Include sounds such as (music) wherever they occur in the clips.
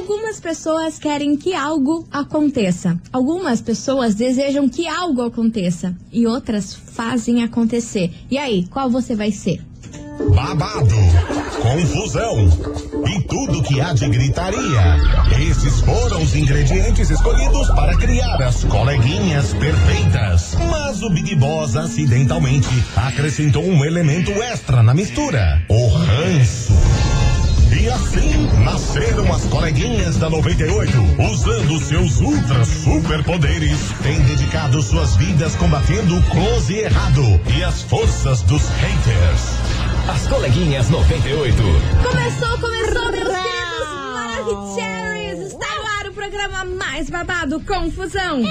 Algumas pessoas querem que algo aconteça. Algumas pessoas desejam que algo aconteça. E outras fazem acontecer. E aí, qual você vai ser? babado, confusão e tudo que há de gritaria. Esses foram os ingredientes escolhidos para criar as coleguinhas perfeitas. Mas o Big Boss acidentalmente acrescentou um elemento extra na mistura: o ranço. E assim nasceram as coleguinhas da 98, usando seus ultra superpoderes, têm dedicado suas vidas combatendo o close errado e as forças dos haters. As coleguinhas 98. Começou, começou, meus queridos Maravicheries! Está no ar o programa mais babado, Confusão.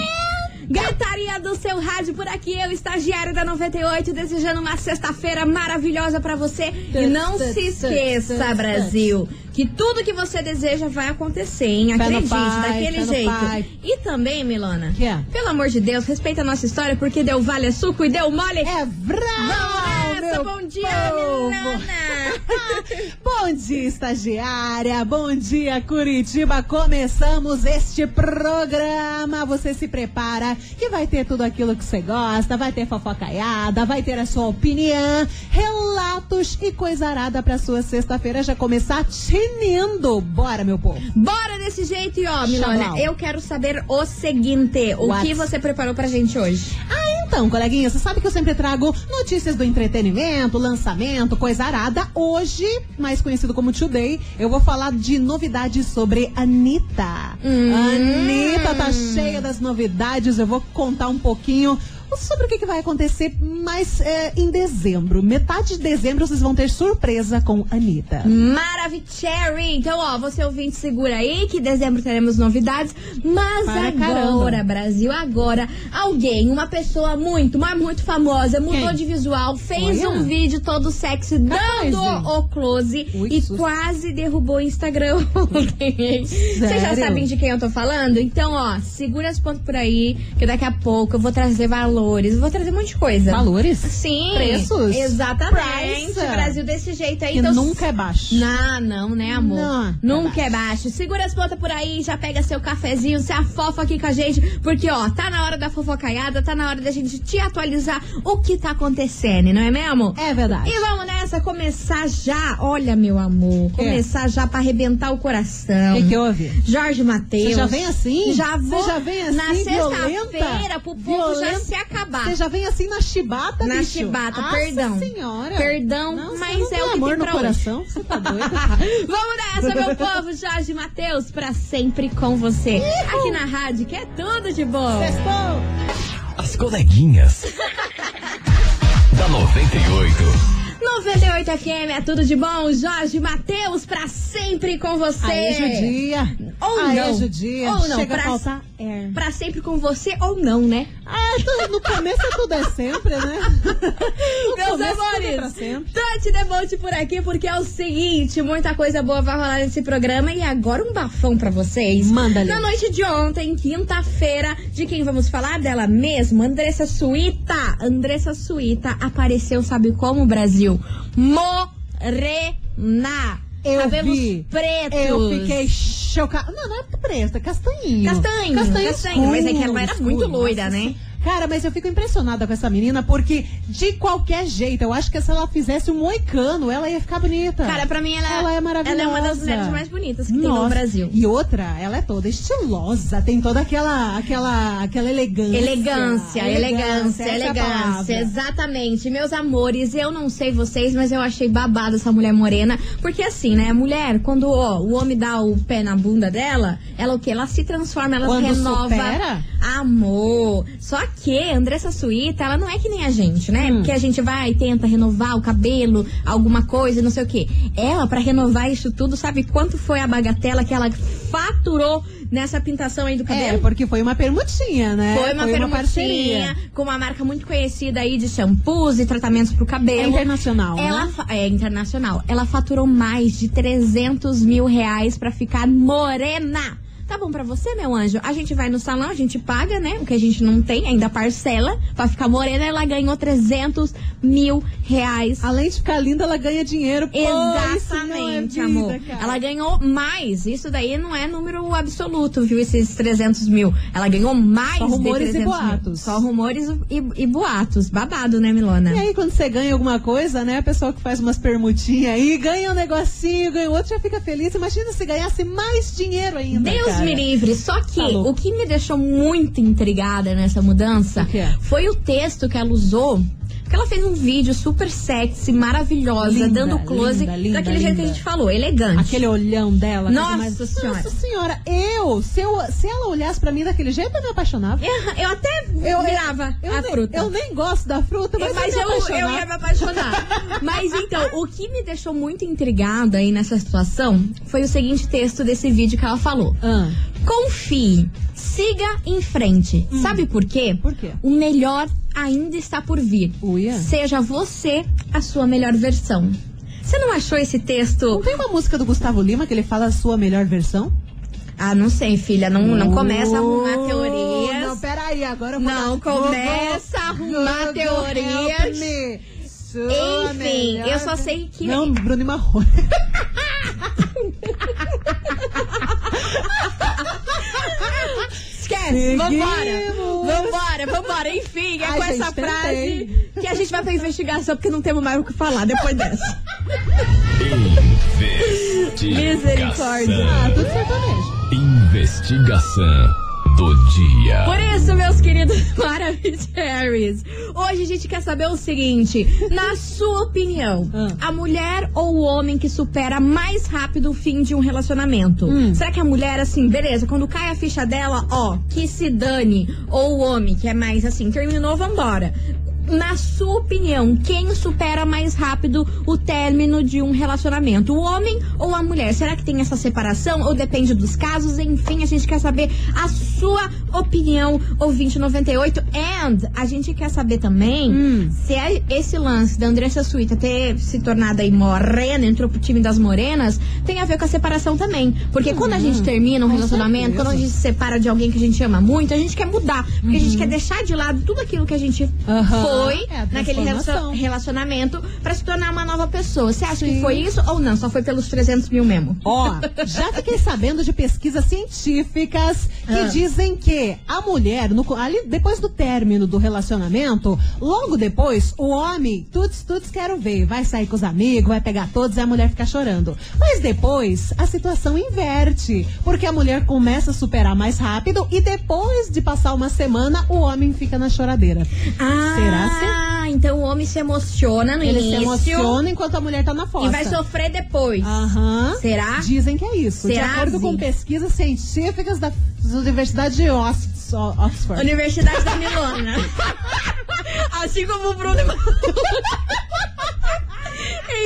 Gritaria do seu rádio por aqui, eu, estagiário da 98, desejando uma sexta-feira maravilhosa pra você. E não se esqueça, Brasil, que tudo que você deseja vai acontecer, hein? Acredite, pai, daquele jeito. pai. E também, Milona, Que é? pelo amor de Deus, respeita a nossa história, porque deu vale é suco e deu mole. É Vamos bravo, nessa, meu bom dia, povo. Milona! (laughs) Bom dia, estagiária. Bom dia, Curitiba. Começamos este programa. Você se prepara que vai ter tudo aquilo que você gosta, vai ter fofocaiada, vai ter a sua opinião, relatos e coisa arada pra sua sexta-feira já começar tinindo. Bora, meu povo. Bora desse jeito e ó, Milona, eu quero saber o seguinte: o What? que você preparou pra gente hoje? Ah, então, coleguinha, você sabe que eu sempre trago notícias do entretenimento, lançamento, coisa arada. Hoje, mais conhecido como Today, eu vou falar de novidades sobre Anitta. Hum. Anitta tá cheia das novidades, eu vou contar um pouquinho sobre o que, que vai acontecer mais é, em dezembro. Metade de dezembro vocês vão ter surpresa com Anitta. Maravicherry! Então, ó, você ouvinte, segura aí que em dezembro teremos novidades. Mas Para agora, caramba. Brasil, agora, alguém, uma pessoa muito, mas muito famosa, mudou Quem? de visual, fez Olha. um vídeo todo sexy, dando o close Ui, e susto. quase derrubou o Instagram. (laughs) Vocês já sabem de quem eu tô falando? Então, ó, segura as pontas por aí, que daqui a pouco eu vou trazer valores, vou trazer um monte de coisa. Valores? Sim. Preços? Exatamente. Price. Brasil desse jeito aí. Que então, nunca é baixo. Não, não, né, amor? Não, Nunca é é baixo. Segura as pontas por aí, já pega seu cafezinho, se afofa aqui com a gente, porque, ó, tá na hora da fofocaiada, tá na hora da gente te atualizar o que tá acontecendo, não é mesmo? É verdade. E vamos nessa, começar já. Olha, meu amor, começar já pra arrebentar o coração. O que, que houve? Jorge Matheus. Você já vem assim? Já vou. Você já vem assim, Na sexta-feira, pro povo já Violenta? se acabar. Você já vem assim na chibata, Na bicho? chibata, Nossa perdão. senhora. Perdão, Nossa, mas não é o que amor tem no pra hoje. coração. Você tá doido? (laughs) Vamos nessa, meu povo, Jorge Matheus, pra sempre com você. Aqui na rádio, que é tudo de bom. Sextou. As coleguinhas. (laughs) da 98. 98 FM, é tudo de bom. Jorge Matheus, pra sempre com você. Aí, judia. Ou Aí, não. judia. Ou não, Chega pra- a faltar air. Pra sempre com você ou não, né? Ah, no começo tudo é sempre, né? (laughs) No Meus é amores. Tante Debote por aqui, porque é o seguinte, muita coisa boa vai rolar nesse programa e agora um bafão pra vocês. Manda ali. Na noite de ontem, quinta-feira, de quem vamos falar? Dela mesma, Andressa Suíta. Andressa Suíta apareceu, sabe como, Brasil? Morena. Eu Cabelos vi. pretos. Eu fiquei chocada. Não, não é preto, é castanho. Castanho, castanho, escuro, mas é que ela era muito loira, né? Cara, mas eu fico impressionada com essa menina porque, de qualquer jeito, eu acho que se ela fizesse um moicano, ela ia ficar bonita. Cara, pra mim ela, Ela é maravilhosa. Ela é uma das mulheres mais bonitas que tem Nossa. no Brasil. E outra, ela é toda estilosa, tem toda aquela, aquela, aquela elegância. Elegância, elegância, essa é elegância, exatamente. Meus amores, eu não sei vocês, mas eu achei babado essa mulher morena. Porque assim, né, a mulher, quando ó, o homem dá o pé na bunda dela, ela o quê? Ela se transforma, ela Quando renova. supera? Amor. Só que Andressa Suíta, ela não é que nem a gente, né? Hum. Porque a gente vai e tenta renovar o cabelo, alguma coisa, não sei o quê. Ela, pra renovar isso tudo, sabe quanto foi a bagatela que ela faturou nessa pintação aí do cabelo? É, porque foi uma permutinha, né? Foi uma parceria. permutinha com uma marca muito conhecida aí de shampoos e tratamentos pro cabelo. É internacional, Ela né? é internacional. Ela faturou mais de 300 mil reais pra ficar morena. Tá bom pra você, meu anjo? A gente vai no salão, a gente paga, né? O que a gente não tem, ainda parcela. Pra ficar morena, ela ganhou 300 mil reais. Além de ficar linda, ela ganha dinheiro. Pô, é Exatamente, vida, amor. cara. Ela ganhou mais. Isso daí não é número absoluto, viu? Esses 300 mil. Ela ganhou mais Só rumores e 300 mil. boatos. Só rumores e, e boatos. Babado, né, Milona? E aí, quando você ganha alguma coisa, né? A pessoa que faz umas permutinhas aí, ganha um negocinho, ganha outro, já fica feliz. Imagina se ganhasse mais dinheiro ainda. Deus cara. me livre. Só que Tá o que me deixou muito intrigada nessa mudança O é? foi o texto que ela usou. Que ela fez um vídeo super sexy, maravilhosa, Linda, dando close linda, linda, daquele jeito que a gente falou, elegante. Aquele olhão dela. Nossa coisa Senhora. Nossa senhora, eu se, eu, se ela olhasse pra mim daquele jeito, eu me apaixonava. Eu, eu até Eu, virava eu, a nem, fruta. Eu nem gosto da fruta, mas, Mas eu, eu, me eu ia me apaixonar. (laughs) Mas então, o que me deixou muito intrigada aí nessa situação foi o seguinte texto desse vídeo que ela falou. Ah, Confie, siga em frente. Sabe por quê? Hum. Por quê? O melhor ainda está por vir. Uia. Seja você a sua melhor versão. Você não achou esse não texto? tem uma música do Gustavo Lima que ele fala a sua melhor versão? Ah, não sei, filha. Não, não começa a arrumar Oh, teorias. Não, peraí, agora eu vou Não começa a arrumar teorias. Enfim, eu só sei que. Não, Bruno e Marrone. (laughs) Esquece, Seguimos. vambora. Vambora, vambora. Enfim, é Ai, com gente, essa frase tentei. que a gente vai pra investigação, porque não temos mais o que falar depois dessa. Misericórdia. Ah, tudo sertanejo. Investigação do dia. Por isso, meus queridos (laughs) Maravilhosos, hoje a gente quer saber o seguinte: na sua opinião, Ah. a mulher ou o homem que supera mais rápido o fim de um relacionamento? Hum. Será que a mulher, assim, beleza, quando cai a ficha dela, ó, que se dane, ou o homem que é mais assim, terminou, vambora. Na sua opinião, quem supera mais rápido o término de um relacionamento? O homem ou a mulher? Será que tem essa separação ou depende dos casos? Enfim, a gente quer saber a sua opinião, ouvinte 98. And a gente quer saber também Hum. se é esse lance da Andressa Suíta ter se tornado aí morena, entrou pro time das morenas, tem a ver com a separação também. Porque quando a gente termina um com relacionamento, certeza. quando a gente se separa de alguém que a gente ama muito, a gente quer mudar. Porque a gente quer deixar de lado tudo aquilo que a gente Uhum. Foi É a naquele relacionamento pra se tornar uma nova pessoa. Você acha que Sim. foi isso ou não? Só foi pelos 300 mil mesmo? Ó, já fiquei sabendo de pesquisas científicas que Ah. dizem que a mulher, no ali, depois do término do relacionamento, logo depois, o homem, tuts, tuts, quero ver, vai sair com os amigos, vai pegar todos e a mulher fica chorando. Mas depois, a situação inverte, porque a mulher começa a superar mais rápido e depois de passar uma semana, o homem fica na choradeira. Ah, Será se então o homem se emociona no ele se início emociona enquanto a mulher tá na fossa? e vai sofrer depois. Aham. Será? Dizem que é isso. Será, de acordo com pesquisas científicas da Universidade de Ox- Oxford. Universidade da (laughs) Assim como o Bruno.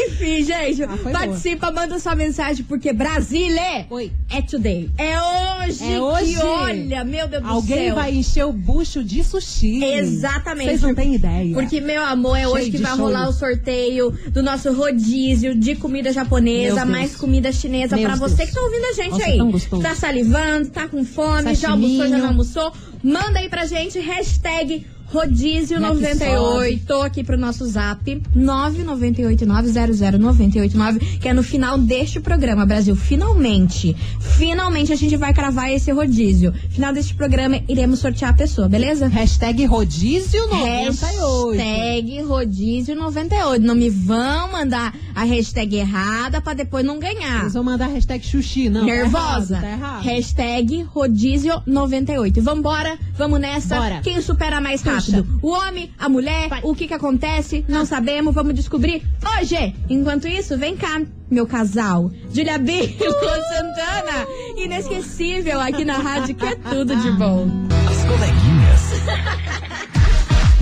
Enfim, gente, Ah, participa, manda sua mensagem, porque Brasília Oi. é today. É hoje, É hoje. que olha, meu Deus do Alguém céu. vai encher o bucho de sushi. Exatamente. Vocês não têm ideia. Porque, meu amor, é Cheio hoje que vai rolar o sorteio do nosso rodízio de comida japonesa, mais comida chinesa Deus. você que tá ouvindo a gente Nossa, aí. Tá salivando, tá com fome, já Sashiminho. almoçou, já não almoçou. Manda aí pra gente, hashtag Rodízio Como é que 98 aqui pro nosso zap 998900989 que é no final deste programa, Brasil. Finalmente, finalmente a gente vai cravar esse rodízio. Final deste programa iremos sortear a pessoa, beleza? Hashtag rodízio 98. Hashtag rodízio 98. Não me vão mandar a hashtag errada pra depois não ganhar. Eles vão mandar hashtag xuxi, não. Nervosa? Tá errado, tá errado. Hashtag rodízio 98. Vambora, vamos nessa. Bora. Quem supera mais Puxa. Rápido? O homem, a mulher, Vai. o que que acontece? Não sabemos, vamos descobrir hoje. Enquanto isso, vem cá, meu casal. Julia B, (laughs) Lu Santana. Inesquecível aqui na rádio, que é tudo de bom. As coleguinhas.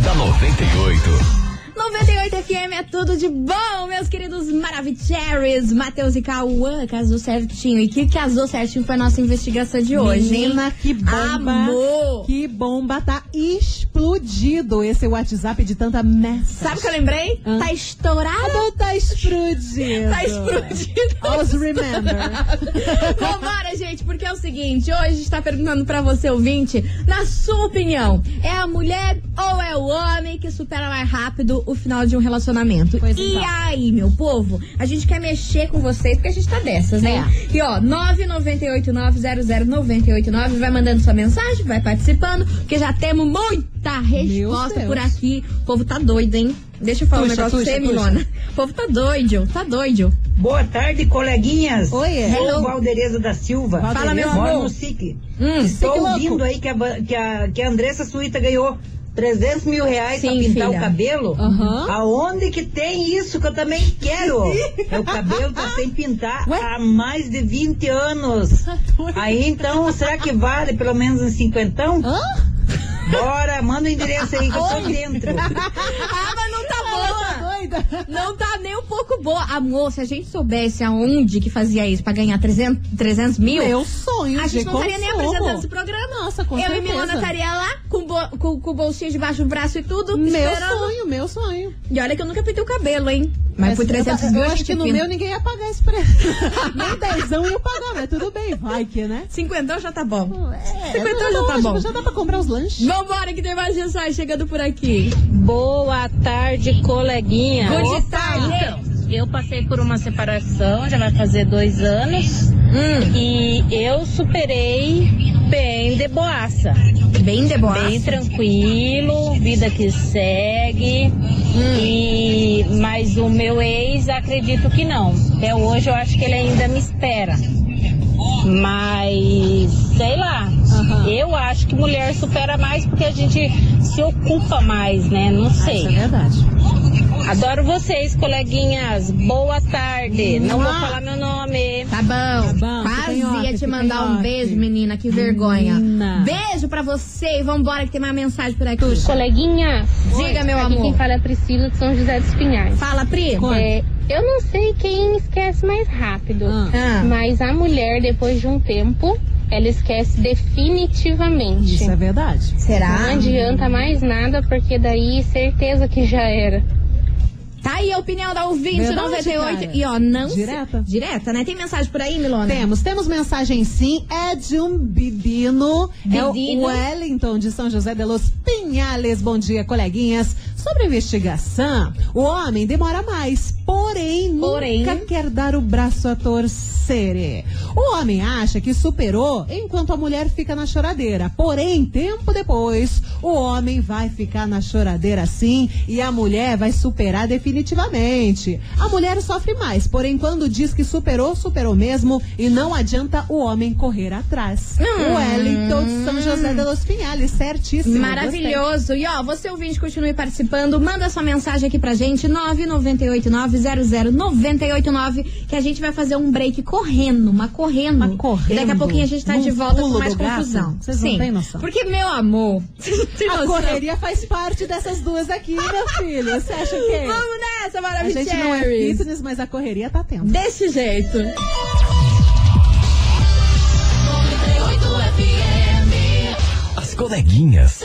(laughs) da 98. 98 FM é tudo de bom, meus queridos Maravicheries, Matheus e Cauã, casou certinho. E que casou certinho foi a nossa investigação de hoje, hein? Menina, que bomba. Amor. Que bomba. Tá explodido esse WhatsApp de tanta mensagem. Sabe o que eu lembrei? Hã? Tá estourado. Não (laughs) tá explodido. Tá explodido. Always remember. (laughs) seguinte, hoje a gente tá perguntando pra você, ouvinte, na sua opinião, é a mulher ou é o homem que supera mais rápido o final de um relacionamento? Pois e então. aí, meu povo, a gente quer mexer com vocês, porque a gente tá dessas, né? É. E ó, 998900989, vai mandando sua mensagem, vai participando, porque já temos muita resposta por aqui. O povo tá doido, hein? Deixa eu falar Tuxa, um negócio pra você. Milona. O povo tá doido, tá doido. Boa tarde, coleguinhas. Oi, Hello. Sou Valdereza da Silva. Valdereza. Fala, meu Moro amor. no SIC. Hum, Estou SIC louco. ouvindo aí que a, que, a, que a Andressa Suíta ganhou 300 mil reais pra Sim, pintar filha. o cabelo. Aham. Aonde que tem isso que eu também quero? (laughs) Meu cabelo tá sem pintar Ué? há mais de 20 anos. Aí então, será que vale pelo menos uns cinquentão? Hã? Bora, manda o endereço aí que eu tô dentro. (laughs) Ah, mas não Não tá nem um pouco boa. Amor, se a gente soubesse aonde que fazia isso pra ganhar 300, 300 mil, Meu sonho a gente não estaria nem apresentando esse programa. Nossa, com Eu certeza. e Milona estaria lá com, bo- com, com o bolsinho debaixo do braço e tudo, Meu esperando. sonho, meu sonho. E olha que eu nunca pintei o cabelo, hein? Mas por 300 eu, mil eu acho que no meu ninguém ia pagar esse preço. (laughs) Nem dezão ia pagar, mas tudo bem, vai que, né? 50 já tá bom. É, 50 já tá bom. Já dá pra comprar os lanches. Vambora que tem mais mensagem chegando por aqui. Boa tarde, coleguinha. Good tarde. Então, eu passei por uma separação, já vai fazer dois anos, Hum, e eu superei bem de boaça. bem de boa. Bem tranquilo, vida que segue. E mas o meu ex acredito que não. Até hoje eu acho que ele ainda me espera. Mas sei lá. Aham. Eu acho que mulher supera mais porque a gente se ocupa mais, né? Não sei. Isso é verdade. Adoro vocês, coleguinhas. Boa tarde. Não vou Mua. falar meu nome. Tá bom. bom, Quase ia te mandar um beijo, menina. Que vergonha. Menina. Beijo pra você e vambora que tem mais mensagem por aqui. Coleguinha, Diga, meu aqui amor. quem fala é a Priscila de São José dos Pinhais. Fala, Pri. É, eu não sei quem esquece mais rápido, Ah. Ah. mas a mulher, depois de um tempo, ela esquece definitivamente. Isso é verdade. Será? Não adianta mais nada, porque daí certeza que já era. Aí a opinião da ouvinte Verdade, 98. cara. E ó, não. se- Direta. Direta, né? Tem mensagem por aí, Milona? Temos, temos mensagem sim, é de um bibino, é o. Wellington de São José de los Pinhales. Bom dia, coleguinhas. Sobre a investigação, o homem demora mais, porém, Porém. nunca quer dar o braço a torcer. O homem acha que superou enquanto a mulher fica na choradeira. Porém, tempo depois, o homem vai ficar na choradeira sim e a mulher vai superar definitivamente. A mulher sofre mais, porém, quando diz que superou, superou mesmo e não adianta o homem correr atrás. Hum. O Wellington de São José de los Pinhales, certíssimo. Maravilhoso. E ó, você ouvinte, continue participando. Manda sua mensagem aqui pra gente, 998900989, que a gente vai fazer um break correndo, uma correndo. Uma correndo. E daqui a pouquinho a gente tá de volta com mais confusão. Vocês não Sim. têm noção. Porque, meu amor, (laughs) não A correria faz parte dessas duas aqui, meu filho. Você acha que é? Vamos nessa, A maravilhosa. gente não é fitness, mas a correria tá tendo. Desse jeito. As coleguinhas.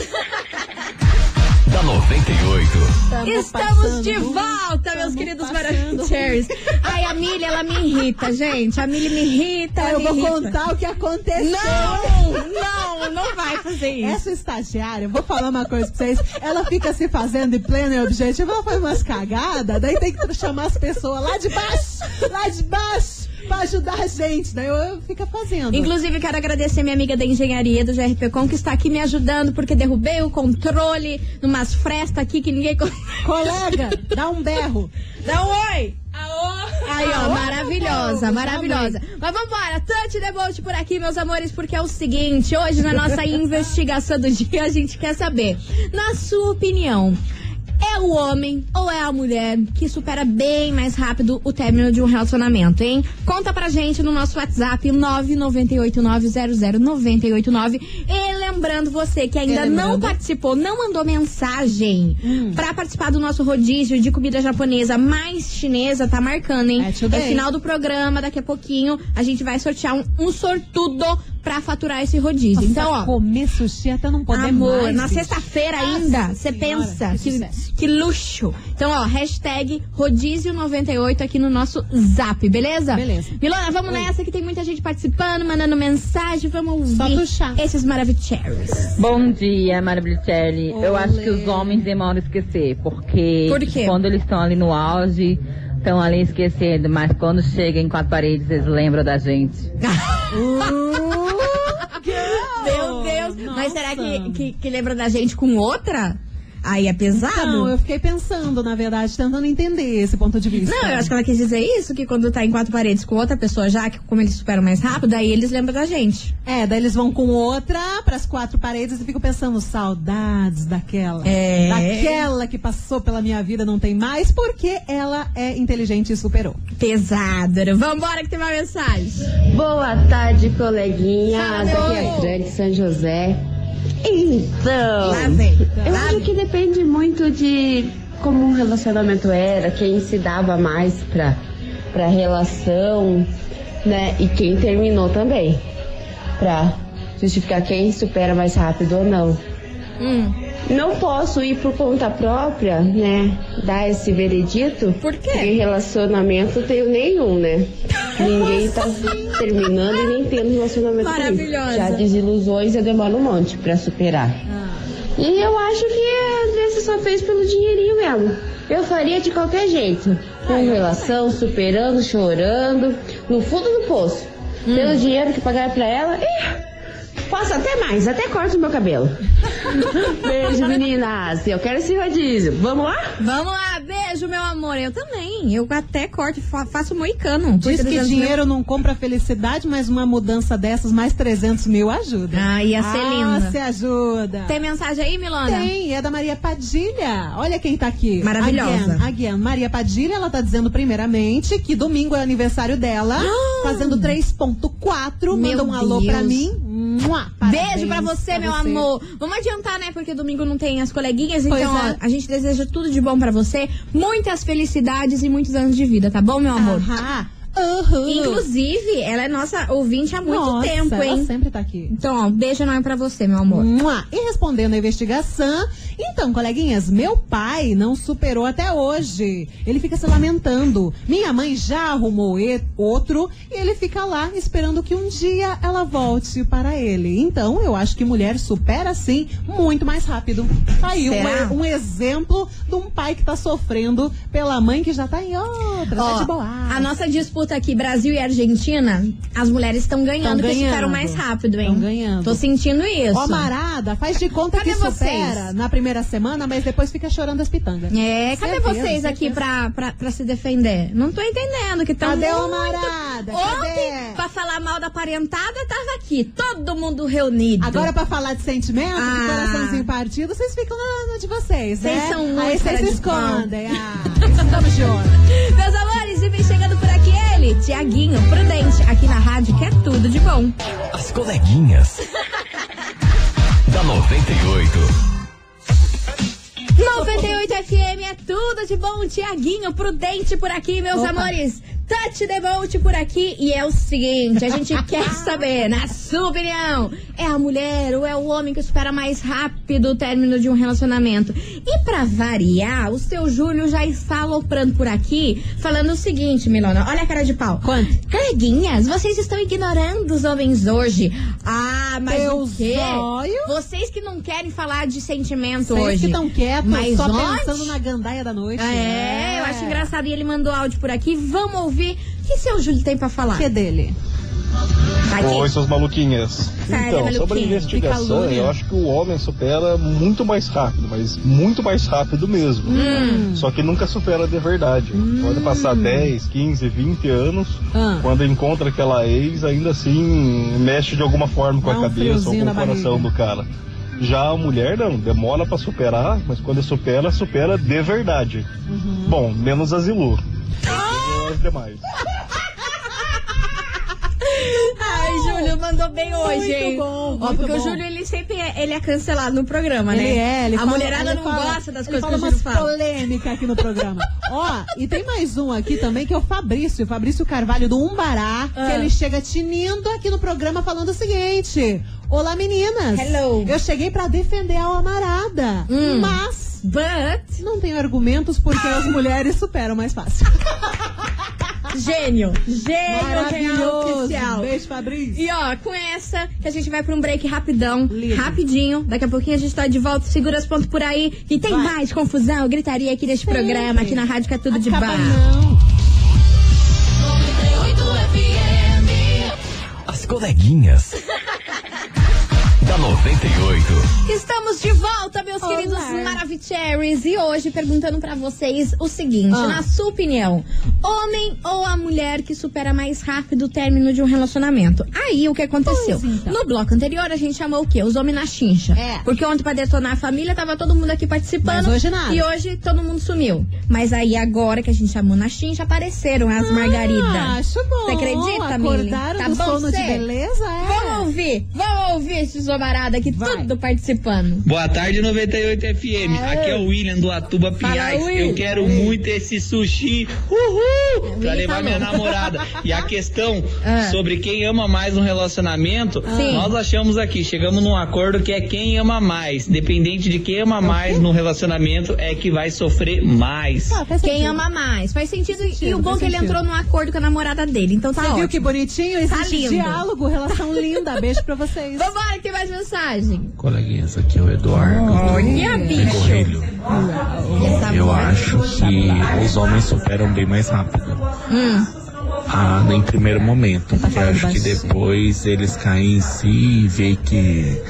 Da 98. Estamos de volta, meus queridos. Maravicheries. Ai, a Milha, ela me irrita, gente. A Milha me irrita. ela Eu me vou irrita. contar o que aconteceu. Não, (laughs) não, não vai fazer isso. Essa estagiária, eu vou falar uma coisa pra vocês. Ela fica se fazendo de pleno e objetivo, ela faz umas cagadas, daí tem que chamar as pessoas lá de baixo, lá de baixo, pra ajudar a gente. Daí eu, eu fico fazendo. Inclusive, quero agradecer minha amiga da engenharia do GRP Com, que está aqui me ajudando, porque derrubei o controle numas frestas aqui que ninguém. Colega, dá um berro. Dá um oi! Aí, ó, maravilhosa, maravilhosa. Mas vambora, Tante Debolt por aqui, meus amores, porque é o seguinte, hoje na nossa (laughs) investigação do dia a gente quer saber, na sua opinião, é o homem ou é a mulher que supera bem mais rápido o término de um relacionamento, hein? Conta pra gente no nosso WhatsApp 998900989. Lembrando você que ainda não participou, não mandou mensagem Hum. pra participar do nosso rodízio de comida japonesa mais chinesa, tá marcando, hein? É. É final do programa, daqui a pouquinho a gente vai sortear um, um sortudo pra faturar esse rodízio. então, ó. comer sushi até não poder Amor, mais. na sexta-feira Nossa ainda, você pensa, que que, que luxo. Então, ó, hashtag rodízio98 aqui no nosso zap, beleza? Beleza. Milona, vamos nessa que tem muita gente participando, mandando mensagem, vamos Só ouvir puxar. esses maravilhosos. Bom dia, Maravilhelli. Eu Olê. acho que os homens demoram a esquecer, porque Por quê? quando eles estão ali no auge, estão ali esquecendo, mas quando chegam em quatro paredes, eles lembram da gente. (laughs) Meu Deus, mas será que, que, que lembra da gente com outra? Aí é pesado? Não, eu fiquei pensando, na verdade, tentando entender esse ponto de vista. Não, eu acho que ela quis dizer isso, que quando tá em quatro paredes com outra pessoa já, que como eles superam mais rápido, aí eles lembram da gente. É, daí eles vão com outra pras quatro paredes e ficam pensando, saudades daquela. É. Daquela que passou pela minha vida, não tem mais, porque ela é inteligente e superou. Pesado. Vambora que tem uma mensagem. Boa tarde, coleguinhas. Aqui é a Grande São José. Então, Lá vem. eu Lá acho que depende muito de como o relacionamento era, quem se dava mais pra, pra relação, né? E quem terminou também. Pra justificar quem supera mais rápido ou não. Hum, Não posso ir por conta própria, né? Dar esse veredito. Por quê? Porque relacionamento tenho nenhum, né? (laughs) Ninguém tá terminando e nem tendo relacionamento. Maravilhosa. Já desilusões eu demoro um monte pra superar. E eu acho que às vezes só fez pelo dinheirinho mesmo. Eu faria de qualquer jeito. Com relação, superando, chorando, no fundo do poço. Pelo dinheiro que pagar pra ela, ih, Faço até mais, até corto o meu cabelo. (laughs) Beijo, meninas. Eu quero esse rodízio. Vamos lá? Vamos lá, beijo, meu amor. Eu também. Eu até corto, fa- faço moicano. Diz que 300 mil. dinheiro não compra felicidade, mas uma mudança dessas, mais 300 mil ajuda. Ah, ia ser ah, linda. se ajuda. Tem mensagem aí, Milona? Tem, é da Maria Padilha. Olha quem tá aqui. Maravilhosa. Again, again. Maria Padilha, ela tá dizendo primeiramente que domingo é aniversário dela, (gasps) fazendo 3.4. Meu Manda um alô Deus. pra mim. Mua, Beijo pra você, meu você. amor. Vamos adiantar, né? Porque domingo não tem as coleguinhas. Pois então, é. ó, a gente deseja tudo de bom pra você. Muitas felicidades e muitos anos de vida, tá bom, meu amor? Ahá. Uhum. Inclusive, ela é nossa ouvinte há muito Nossa, tempo, ela hein? sempre tá aqui. Então, ó, beijo enorme pra você, meu amor. Mua. E respondendo a investigação, então, coleguinhas, meu pai não superou até hoje. Ele fica se lamentando. Minha mãe já arrumou outro e ele fica lá esperando que um dia ela volte para ele. Então, eu acho que mulher supera sim muito mais rápido. Tá aí um, um exemplo de um pai que tá sofrendo pela mãe que já tá em outra, tá Ó, de boa. a nossa disputa aqui, Brasil e Argentina, as mulheres estão ganhando, porque ficaram mais rápido, hein? Tão ganhando. Tô sentindo isso. Ó, Marada, faz de conta Cadê que supera vocês? na primeira semana, mas depois fica chorando as pitangas. É, cadê Certeza, vocês aqui certeza. pra, pra, pra se defender? Não tô entendendo que tão Cadê o muito... Marada? Ontem, Cadê? pra falar mal da parentada, tava aqui, todo mundo reunido. Agora, pra falar de sentimento, Ah. de coraçãozinho partido, vocês ficam na, na de vocês, né? Vocês são muito Aí vocês se escondem. Ah, estamos de olho. (laughs) Meus amores, e vem chegando por ele, Tiaguinho Prudente, aqui na rádio, que é tudo de bom. As coleguinhas. (laughs) da 98. 98 FM é tudo de bom, Tiaguinho Prudente por aqui, meus Opa. amores. Touch the boat por aqui e é o seguinte, a gente (laughs) quer saber, na sua opinião, é a mulher ou é o homem que espera mais rápido o término de um relacionamento? E pra variar, o seu Júlio já está aloprando por aqui, falando o seguinte, Milona, olha a cara de pau. Quanto? Coleguinhas, vocês estão ignorando os homens hoje. Ah, mas Teu o quê? zóio? Vocês que não querem falar de sentimento Vocês hoje. que estão quietos, Mas só onde? pensando na gandaia da noite. É, eu acho engraçado. E ele mandou áudio por aqui. Vamos ouvir. O que seu Júlio tem pra falar? Que é dele? Aqui. Oi, suas maluquinhas. Sério, então, sobre a maluquinha. investigação, eu acho que o homem supera muito mais rápido, mas muito mais rápido mesmo. Hum. Só que nunca supera de verdade. Pode passar 10, 15, 20 anos, Ah. quando encontra aquela ex, ainda assim mexe de alguma forma com Dá a um cabeça ou com o coração barriga. do cara. Já a mulher não, demora pra superar, mas quando supera, supera de verdade. Uhum. Bom, menos a Zilu. Ah! E as demais. Ai, Júlio mandou bem hoje, Muito hein? bom, Ó, muito porque o bom. Júlio, ele sempre é, ele é cancelado no programa, Ele né? é, ele A fala- mulherada ele não fala- gosta das coisas que fala o Júlio fala. polêmica aqui no programa. (laughs) Ó, e tem mais um aqui também que é o Fabrício, o Fabrício Carvalho do Umbará, Ah. que ele chega tinindo aqui no programa falando o seguinte: Olá meninas. Hello. Eu cheguei pra defender a amarada, Hum. mas But, não tenho argumentos porque as mulheres superam mais fácil. (laughs) gênio, gênio real Maravilhoso. oficial. Beijo, Fabrício. E ó, com essa que a gente vai pra um break rapidão, Lindo. rapidinho. Daqui a pouquinho a gente tá de volta, segura os pontos por aí. E tem Vai. mais confusão, gritaria aqui neste Sempre. programa, aqui na Rádio que é tudo de Acaba bar. não. As coleguinhas. Da 98. Estamos de volta, meus Olá. queridos Maravicheries. E hoje perguntando pra vocês o seguinte: Ah. na sua opinião, homem ou a mulher que supera mais rápido o término de um relacionamento? Aí o que aconteceu? Pois então. No bloco anterior a gente chamou o quê? Os homens na chincha. É. Porque ontem pra detonar a família tava todo mundo aqui participando. Mas hoje nada. E hoje todo mundo sumiu. Mas aí agora que a gente chamou na chincha apareceram as margaridas. Ah, acho bom. Você acredita, Mili? Acordaram Tá do bom sono de beleza? É. Vamos ouvir, vamos ouvir esses homaradas aqui, Vai. tudo participando. Boa tarde, 98 FM. Aqui é o William do Atuba Fala, Pinhais. Will. Eu quero muito esse sushi. Uhul! Pra levar tá minha namorada. E a (laughs) questão Ah. sobre quem ama mais no relacionamento, Sim. nós achamos aqui, chegamos num acordo que é quem ama mais. Dependente de quem ama mais no relacionamento, é que vai sofrer mais. Ah, faz Quem ama mais. Faz sentido. e sentido, o bom é faz que ele entrou num acordo com a namorada dele. Então tá Você ótimo. viu que bonitinho? Existe Tá lindo. diálogo, relação (laughs) linda. Beijo pra vocês. Vambora, que mais mensagem. Coleguinhas, aqui é o Eduardo. Olha, bicho. Eu acho que os homens superam bem mais rápido. Hum. Ah, em primeiro momento. Porque falando acho que depois eles caem em si e veem que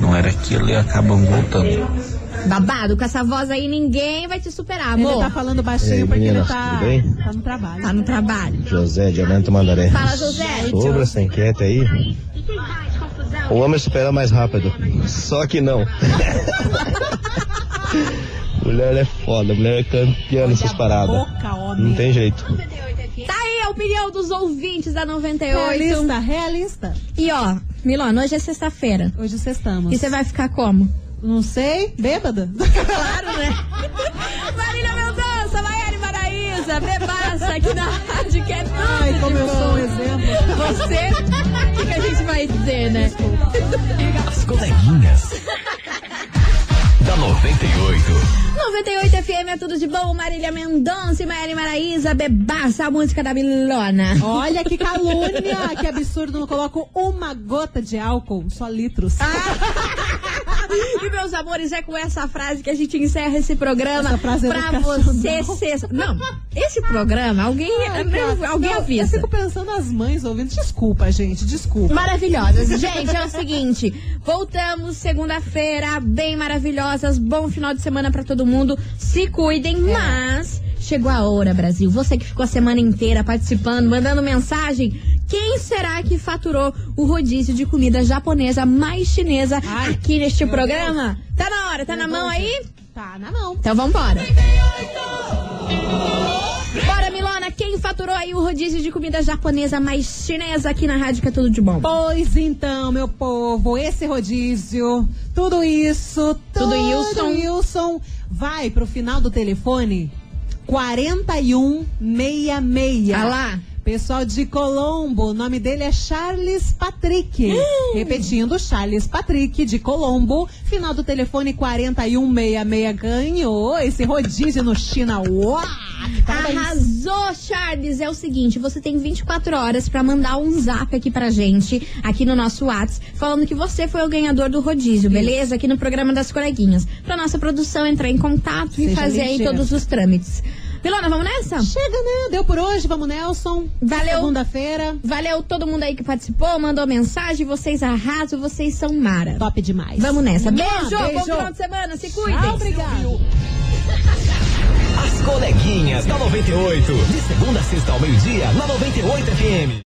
não era aquilo e acabam voltando. Babado, com essa voz aí ninguém vai te superar, Ele amor. tá falando baixinho E aí, porque meninas, ele tá, tudo bem? tá no trabalho. Tá no trabalho. José Diamante Mandaré. Fala, José. Sobre essa enquete aí, o homem supera mais rápido. Só que não. (laughs) mulher é foda, mulher é campeã nessas paradas. Boca. Não tem jeito. Tá aí a opinião dos ouvintes da 98. Realista, realista. E ó, Milona, hoje é sexta-feira. Hoje sextamos. E você vai ficar como? Não sei, bêbada? Claro, né? (laughs) Marília Mendonça, Maiane Maraísa, bebaça aqui na rádio que é tudo Ai, como de eu bom. sou um exemplo. Você, que, que a gente vai dizer, né? As coleguinhas. da 98. 98 FM é tudo de bom, Marília Mendonça e Maiane Maraísa, bebaça, a música da Milona. Olha que calúnia, que absurdo. Não coloco uma gota de álcool, só litros. (laughs) E meus amores, é com essa frase que a gente encerra esse programa Essa frase é pra você ser... Não, esse programa, alguém, Ai, cara, alguém não, Eu avisa. fico pensando nas mães ouvindo. Desculpa, gente, desculpa. Maravilhosas. Gente, é o seguinte, voltamos segunda-feira, bem maravilhosas, bom final de semana pra todo mundo. Se cuidem, mas chegou a hora, Brasil. Você que ficou a semana inteira participando, mandando mensagem, quem será que faturou o rodízio de comida japonesa mais chinesa Ai, aqui neste meu programa? Tá na hora, tá na mão aí? Tá na mão. Então vambora. Bora, Milona, quem faturou aí o rodízio de comida japonesa mais chinesa aqui na Rádio que é tudo de bom? Pois então, meu povo, esse rodízio, tudo isso, Tudo tudo Wilson. Wilson, vai pro final do telefone 4166. Ah lá. Pessoal de Colombo, o nome dele é Charles Patrick. Repetindo, Charles Patrick de Colombo. Final do telefone 4166 ganhou esse rodízio no China. Uau! Parabéns. Arrasou, Charles! É o seguinte, você tem 24 horas pra mandar um zap aqui pra gente, aqui no nosso WhatsApp, falando que você foi o ganhador do rodízio, beleza? Aqui no programa das coleguinhas. Pra nossa produção entrar em contato e Seja fazer aí ligeira. todos os trâmites. Milona, vamos nessa? Chega, né? Deu por hoje, vamos Nelson. Valeu. Segunda-feira. Valeu todo mundo aí que participou, mandou mensagem, vocês arrasam, vocês são mara. Top demais. Vamos nessa. Mua, Beijo, bom beijo. final de semana, se cuidem. Tchau, obrigado. As coleguinhas da 98. De segunda a sexta ao meio-dia, na 98 FM.